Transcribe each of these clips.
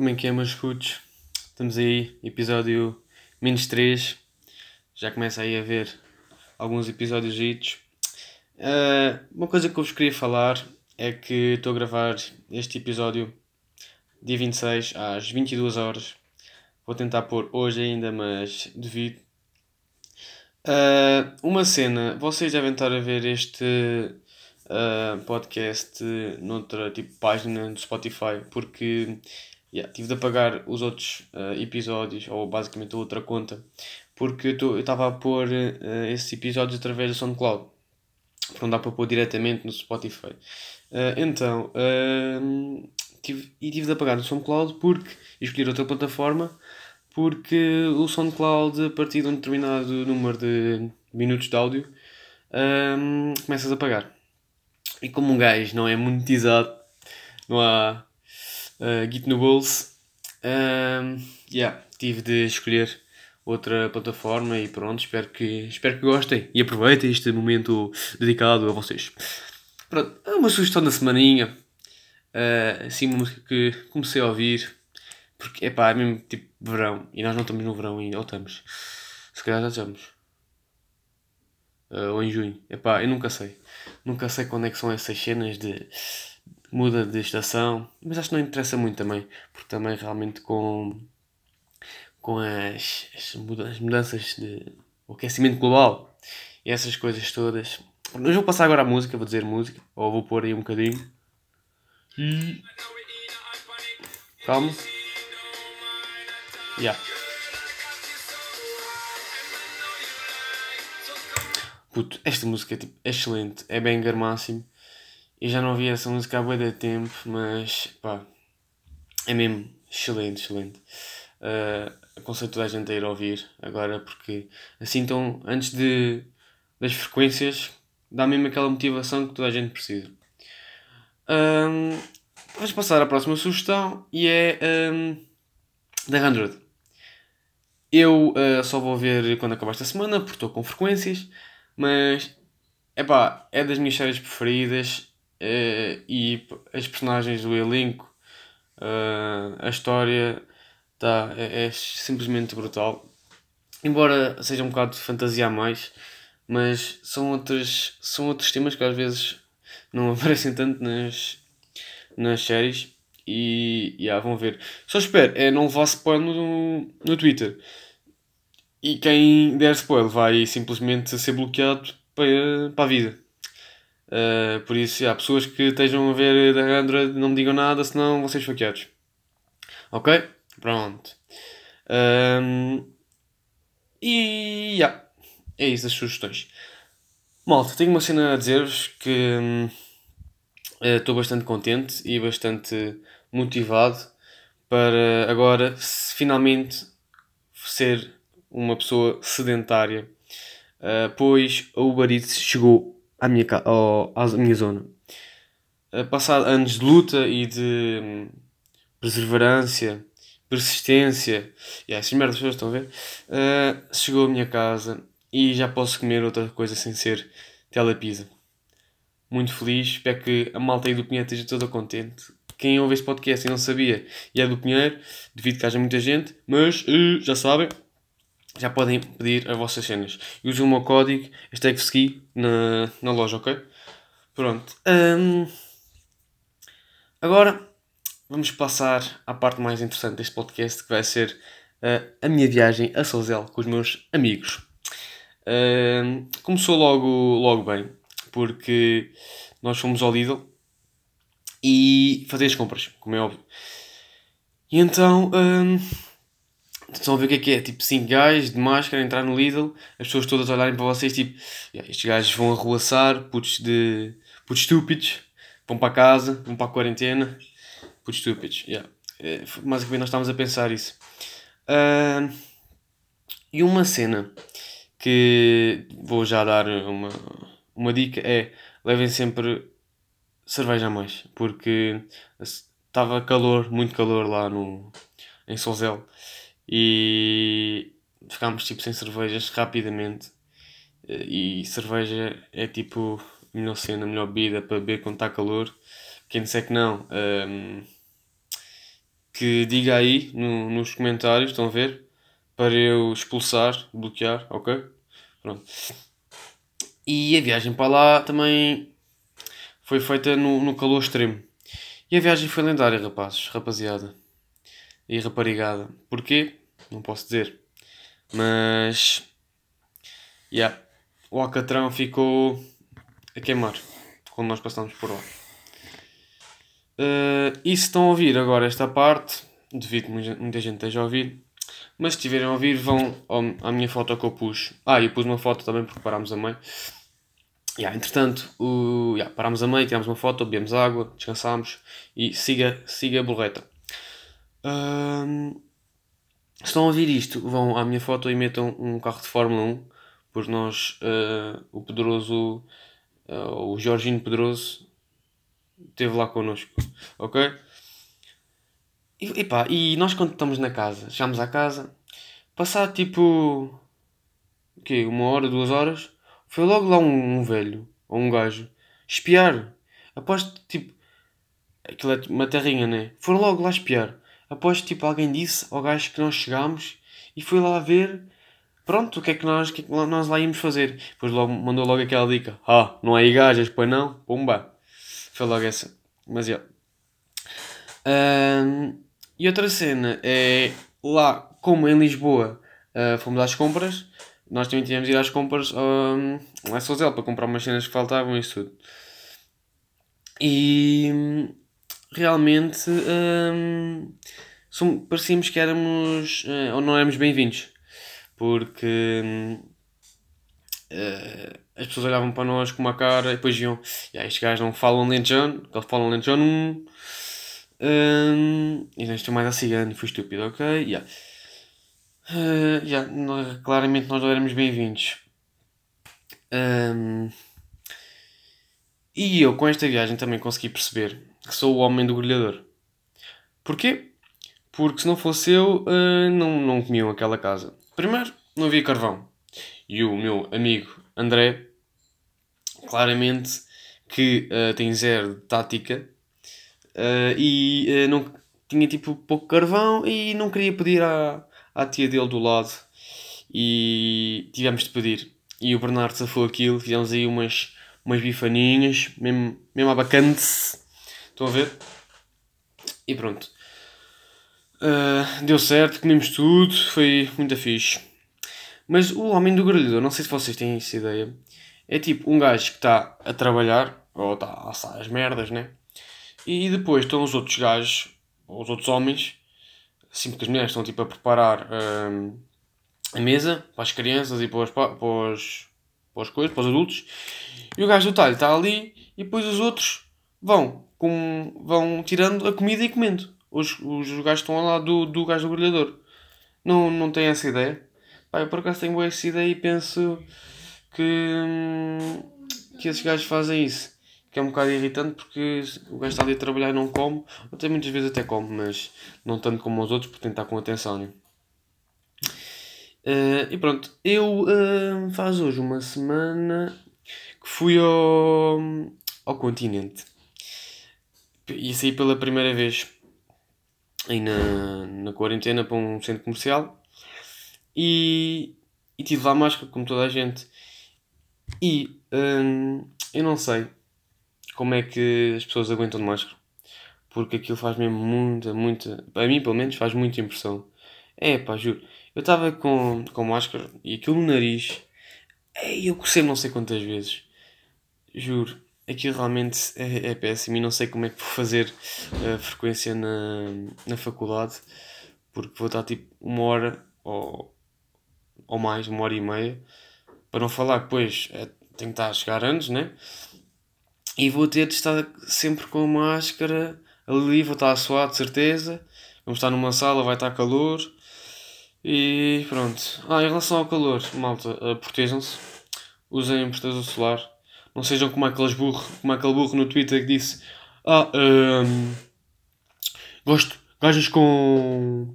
Como é que é, meus putos? Estamos aí, episódio menos 3. Já começa aí a ver alguns episódios idos. Uh, uma coisa que eu vos queria falar é que estou a gravar este episódio dia 26 às 22 horas. Vou tentar pôr hoje ainda, mas devido. Uh, uma cena, vocês devem estar a ver este uh, podcast noutra tipo página do Spotify, porque yeah, tive de apagar os outros uh, episódios, ou basicamente a outra conta, porque eu estava a pôr uh, esses episódios através do SoundCloud. Porque não dá para pôr diretamente no Spotify. Uh, então, tive, e tive de apagar no SoundCloud porque escolher outra plataforma porque o SoundCloud, a partir de um determinado número de minutos de áudio, um, começas a pagar. E como um gajo não é monetizado, não há uh, Git no bolso, um, yeah, tive de escolher outra plataforma e pronto, espero que, espero que gostem e aproveitem este momento dedicado a vocês. Pronto, uma sugestão da semaninha, uh, assim uma música que comecei a ouvir, porque epá, é mesmo tipo verão, e nós não estamos no verão ainda, ou estamos, se calhar já estamos. Uh, ou em junho. Epá, eu nunca sei. Nunca sei quando é que são essas cenas de muda de estação. Mas acho que não interessa muito também. Porque também realmente com, com as, as mudanças de o aquecimento global e essas coisas todas. Mas vou passar agora a música, vou dizer música. Ou vou pôr aí um bocadinho. E... Calma. Yeah. Puto, esta música é, tipo, excelente, é banger máximo. Eu já não ouvi essa música há muito tempo, mas pá, é mesmo excelente, excelente. Uh, aconselho toda a gente a ir ouvir agora, porque assim então, antes de, das frequências, dá mesmo aquela motivação que toda a gente precisa. Um, vamos passar à próxima sugestão e é um, The 100. Eu uh, só vou ver quando acabar esta semana, porque estou com frequências. Mas, epá, é das minhas séries preferidas uh, e as personagens do elenco, uh, a história, tá, é, é, simplesmente brutal. Embora seja um bocado de fantasia a mais, mas são outros, são outros temas que às vezes não aparecem tanto nas, nas séries. E yeah, vão ver. Só espero é não levar spoiler no, no Twitter. E quem der spoiler vai simplesmente ser bloqueado para, para a vida. Uh, por isso, há pessoas que estejam a ver da Android não me digam nada, senão vão ser esfaqueados. Ok? Pronto. Um, e yeah, é isso as sugestões. Malta, tenho uma cena a dizer-vos que eh, estou bastante contente e bastante motivado para agora finalmente ser uma pessoa sedentária, uh, pois a Uber Eats chegou à minha, ao, à minha zona. Uh, passado anos de luta e de um, perseverança, persistência, e essas merdas pessoas estão a ver, uh, chegou à minha casa e já posso comer outra coisa sem ser telepizza. Muito feliz, espero que a malta aí do Pinheiro esteja toda contente. Quem ouve este podcast e não sabia e é do Pinheiro, devido que haja muita gente, mas uh, já sabem, já podem pedir as vossas cenas. E usem o meu código hashtag na, na loja, ok? Pronto. Um, agora vamos passar à parte mais interessante deste podcast que vai ser uh, a minha viagem a Sozel com os meus amigos. Um, começou logo, logo bem, porque nós fomos ao Lidl e fazer as compras, como é óbvio. E então um, Estão a ver o que é que é? Tipo 5 gajos de máscara entrar no Lidl, as pessoas todas olharem para vocês, tipo, yeah, estes gajos vão arruaçar, putos de. putos estúpidos, vão para casa, vão para a quarentena, putos estúpidos. Yeah. É, basicamente nós estávamos a pensar isso. Uh, e uma cena que vou já dar uma, uma dica é levem sempre cerveja a mais, porque estava calor, muito calor lá no, em Sozel e ficámos tipo sem cervejas rapidamente. E cerveja é tipo a melhor cena, a melhor bebida para beber quando está calor. Quem disser que não, um, que diga aí no, nos comentários, estão a ver? Para eu expulsar, bloquear, ok? Pronto. E a viagem para lá também foi feita no, no calor extremo. E a viagem foi lendária, rapazes, rapaziada. E raparigada. Porquê? Não posso dizer. Mas. Yeah, o Alcatrão ficou a queimar quando nós passamos por lá. Uh, e se estão a ouvir agora esta parte, devido que muita gente esteja a ouvir, mas se estiverem a ouvir, vão à minha foto que eu pus. Ah, eu pus uma foto também porque parámos a meio. Yeah, entretanto, o, yeah, parámos a meio, tirámos uma foto, bebemos água, descansámos e siga, siga a borreta. Se estão a ouvir isto, vão à minha foto e metam um carro de Fórmula 1, porque nós, uh, o Pedroso, uh, o Jorginho Pedroso, esteve lá connosco, ok? E, epá, e nós quando estamos na casa, chegámos à casa, passar tipo, o quê, uma hora, duas horas, foi logo lá um, um velho, ou um gajo, espiar. Após, tipo, aquilo é uma terrinha, né? Foram logo lá espiar. Após, tipo, alguém disse ao gajo que nós chegámos e foi lá ver, pronto, o que é que nós, que é que nós lá íamos fazer. Depois logo, mandou logo aquela dica, ah, não há aí gajas, pois não? Pumba. Foi logo essa. Mas, já. Um, e outra cena é lá, como em Lisboa uh, fomos às compras, nós também tínhamos de ir às compras um, em Sozel para comprar umas cenas que faltavam e isso tudo. E realmente um, som, parecíamos que éramos uh, ou não éramos bem-vindos porque uh, as pessoas olhavam para nós com uma cara e depois iam, yeah, estes gajos não falam lentejano, eles falam lentejano um, um, e nós estou mais a cigano, foi estúpido, ok? Yeah. Uh, yeah, claramente nós não éramos bem-vindos. Um, e eu com esta viagem também consegui perceber que sou o homem do grelhador. Porquê? Porque se não fosse eu, uh, não, não comiam aquela casa. Primeiro, não havia carvão. E o meu amigo André, claramente que uh, tem zero de tática uh, e não tinha tipo pouco carvão e não queria pedir à, à tia dele do lado e tivemos de pedir. E o Bernardo safou aquilo, fizemos aí umas, umas bifaninhas, mesmo, mesmo abacante. Estão a ver? E pronto. Uh, deu certo, comemos tudo, foi muito fixe. Mas o homem do grelhador, não sei se vocês têm essa ideia, é tipo um gajo que está a trabalhar, ou está a assar as merdas, né? E depois estão os outros gajos, ou os outros homens, assim porque as mulheres estão tipo a preparar hum, a mesa para as crianças e para os, para os, para os coisas, para os adultos, e o gajo do talho está ali e depois os outros vão, com, vão tirando a comida e comendo. Os, os gajos estão ao lado do, do gajo do grelhador. Não, não tem essa ideia? Pá, eu por acaso tenho essa ideia e penso que, hum, que esses gajos fazem isso que é um bocado irritante porque o gajo está ali a trabalhar e não come, até muitas vezes até come, mas não tanto como os outros, porque tem que estar com atenção. Né? Uh, e pronto, eu uh, faz hoje uma semana que fui ao, ao continente e saí pela primeira vez aí na, na quarentena para um centro comercial e, e tive lá máscara como toda a gente e hum, eu não sei como é que as pessoas aguentam de máscara. Porque aquilo faz mesmo muita, muita. Para mim, pelo menos, faz muita impressão. É pá, juro. Eu estava com, com máscara e aquilo no nariz. Eu cocei não sei quantas vezes. Juro. Aquilo realmente é, é péssimo e não sei como é que vou fazer a frequência na, na faculdade. Porque vou estar tipo uma hora ou, ou mais, uma hora e meia. Para não falar que depois é, tenho que estar a chegar antes, né? E vou ter de estar sempre com máscara ali, vou estar a suar de certeza. Vamos estar numa sala, vai estar calor. E pronto. Ah, em relação ao calor, malta, uh, protejam-se. Usem protetor solar. Não sejam como aqueles burro, como aquele burro no Twitter que disse Ah, um, gosto, gajas com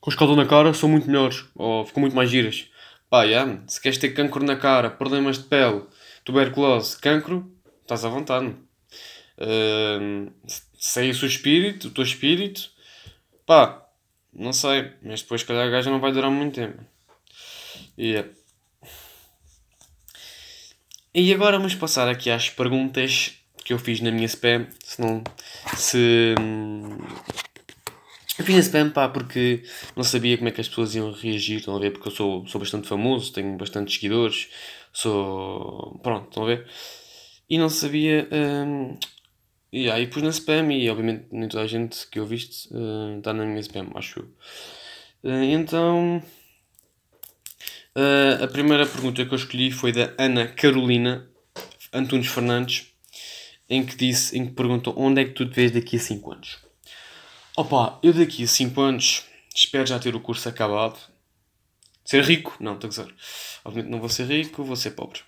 com escaldão na cara são muito melhores, ou ficam muito mais giras. Pá, yeah, se queres ter cancro na cara, problemas de pele, tuberculose, cancro, estás à vontade. Uh, sei o espírito, o teu espírito, Pá, não sei, mas depois, se calhar, a gaja não vai durar muito tempo. Yeah. E agora vamos passar aqui às perguntas que eu fiz na minha spam. Se não. Se. Hum, eu fiz na spam, pá, porque não sabia como é que as pessoas iam reagir. Estão a ver? Porque eu sou, sou bastante famoso, tenho bastantes seguidores. Sou. Pronto, estão a ver? E não sabia. Um, e aí pus na spam e obviamente nem toda a gente que eu viste uh, está na minha spam, acho eu. Uh, então. Uh, a primeira pergunta que eu escolhi foi da Ana Carolina Antunes Fernandes, em que disse, em que perguntou onde é que tu te vês daqui a 5 anos. Opa, eu daqui a 5 anos espero já ter o curso acabado. Ser rico? Não, estou a dizer. Obviamente não vou ser rico, vou ser pobre.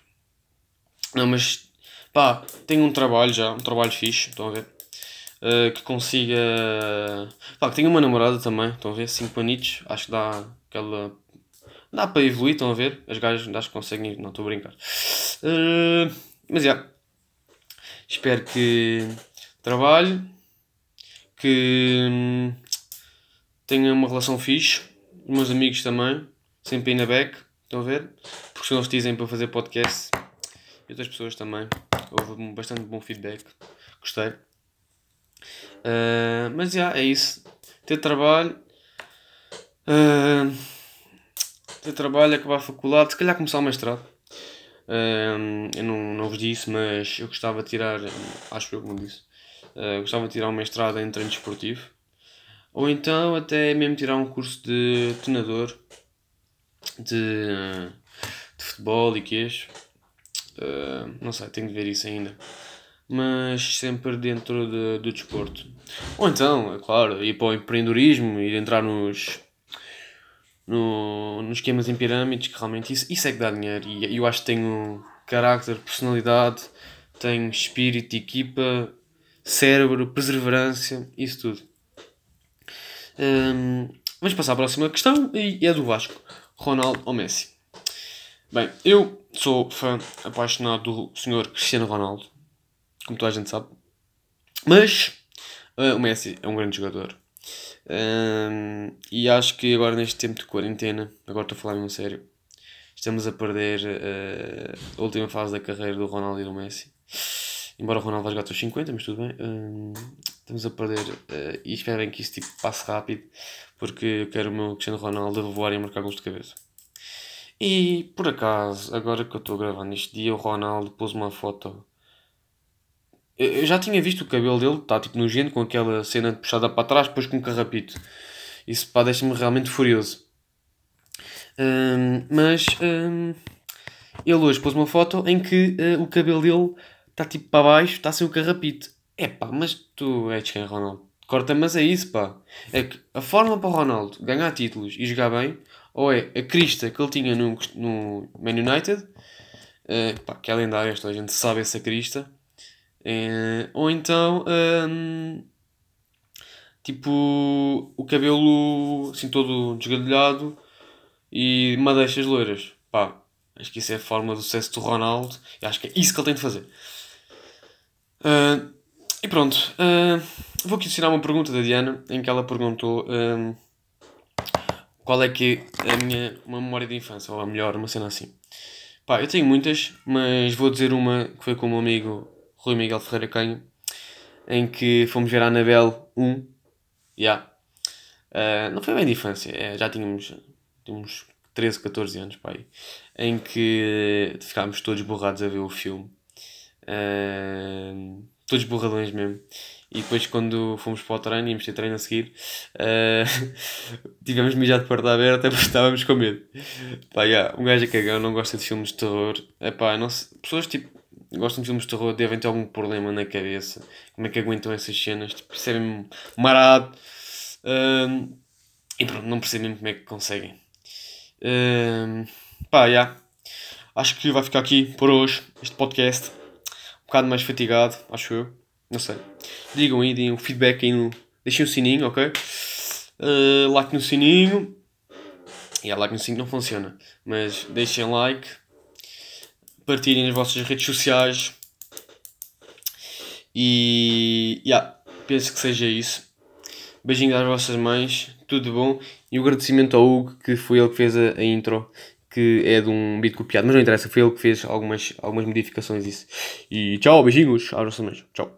Não, mas pá, tenho um trabalho já, um trabalho fixe, estão a ver? Uh, que consiga. Pá, que tenho uma namorada também, estão a ver? 5 anitos, acho que dá aquela Dá para evoluir, estão a ver? As gajas acho que conseguem. Não, estou a brincar. Uh, mas já. Yeah. Espero que trabalhe, que hum, tenha uma relação fixe. Os meus amigos também, sempre aí na back, estão a ver? Porque se eles dizem para fazer podcast, e outras pessoas também. Houve bastante bom feedback, gostei. Uh, mas já, yeah, é isso. Ter trabalho. Uh, ter trabalho, acabar a faculdade, se calhar começar o mestrado. Eu não, não vos disse, mas eu gostava de tirar, acho eu como disse, uh, gostava de tirar um mestrado em treino desportivo. Ou então até mesmo tirar um curso de treinador de, de futebol e queijo. Uh, não sei, tenho de ver isso ainda. Mas sempre dentro de, do desporto. Ou então, é claro, ir para o empreendedorismo, ir entrar nos no, nos esquemas em pirâmides, que realmente isso, isso é que dá dinheiro. E eu acho que tenho carácter, personalidade, tenho espírito, equipa, cérebro, perseverança, isso tudo. Um, vamos passar à próxima questão e é do Vasco. Ronaldo ou Messi? Bem, eu sou fã apaixonado do senhor Cristiano Ronaldo, como toda a gente sabe. Mas uh, o Messi é um grande jogador. Um, e acho que agora neste tempo de quarentena, agora estou a falar mesmo sério, estamos a perder uh, a última fase da carreira do Ronaldo e do Messi. Embora o Ronaldo vá jogar aos 50, mas tudo bem. Um, estamos a perder uh, e espero bem que isso tipo, passe rápido, porque eu quero o meu Cristiano Ronaldo a voar e a marcar gols de cabeça. E por acaso, agora que eu estou a gravar neste dia, o Ronaldo pôs uma foto eu já tinha visto o cabelo dele, está tipo nojento, com aquela cena puxada para trás, depois com um carrapito. Isso pá, deixa-me realmente furioso. Um, mas um, ele hoje pôs uma foto em que uh, o cabelo dele está tipo para baixo, está sem o carrapito. É pá, mas tu és quem, Ronaldo? Corta, mas é isso, pá. É que a forma para o Ronaldo ganhar títulos e jogar bem, ou é a crista que ele tinha no, no Man United, uh, pá, que é lendária, esta a gente sabe essa crista é, ou então, hum, tipo, o cabelo assim todo desgadilhado e madeixas loiras. Pá, acho que isso é a forma do sucesso do Ronaldo e acho que é isso que ele tem de fazer. Uh, e pronto, uh, vou aqui ensinar uma pergunta da Diana em que ela perguntou um, qual é que é a minha uma memória de infância, ou melhor, uma cena assim. Pá, eu tenho muitas, mas vou dizer uma que foi com meu amigo Rui Miguel Ferreira Canho, em que fomos ver a Anabel 1. Yeah. Uh, não foi bem de infância, é, já tínhamos, tínhamos 13, 14 anos, pai, em que ficámos todos borrados a ver o filme. Uh, todos borradões mesmo. E depois, quando fomos para o treino, íamos ter treino a seguir, uh, tivemos mijado de porta aberta porque estávamos com medo. Pá, yeah, um gajo a cagão não gosta de filmes de terror. Epá, não sei, pessoas tipo gostam de filmes de terror devem ter algum problema na cabeça. Como é que aguentam essas cenas? Tipo, percebem marado. E pronto, não percebem como é que conseguem. Um, pá, já. Yeah. Acho que vai ficar aqui por hoje este podcast. Um bocado mais fatigado, acho eu. Não sei. Digam aí, deem um feedback aí no. Deixem o sininho, ok? Uh, like no sininho. E yeah, like no sininho não funciona. Mas deixem like partilhem nas vossas redes sociais. E yeah, penso que seja isso. Beijinhos às vossas mães, tudo bom. E o agradecimento ao Hugo, que foi ele que fez a, a intro, que é de um beat copiado, mas não interessa, foi ele que fez algumas, algumas modificações disso. E tchau, beijinhos às vossas mães. Tchau.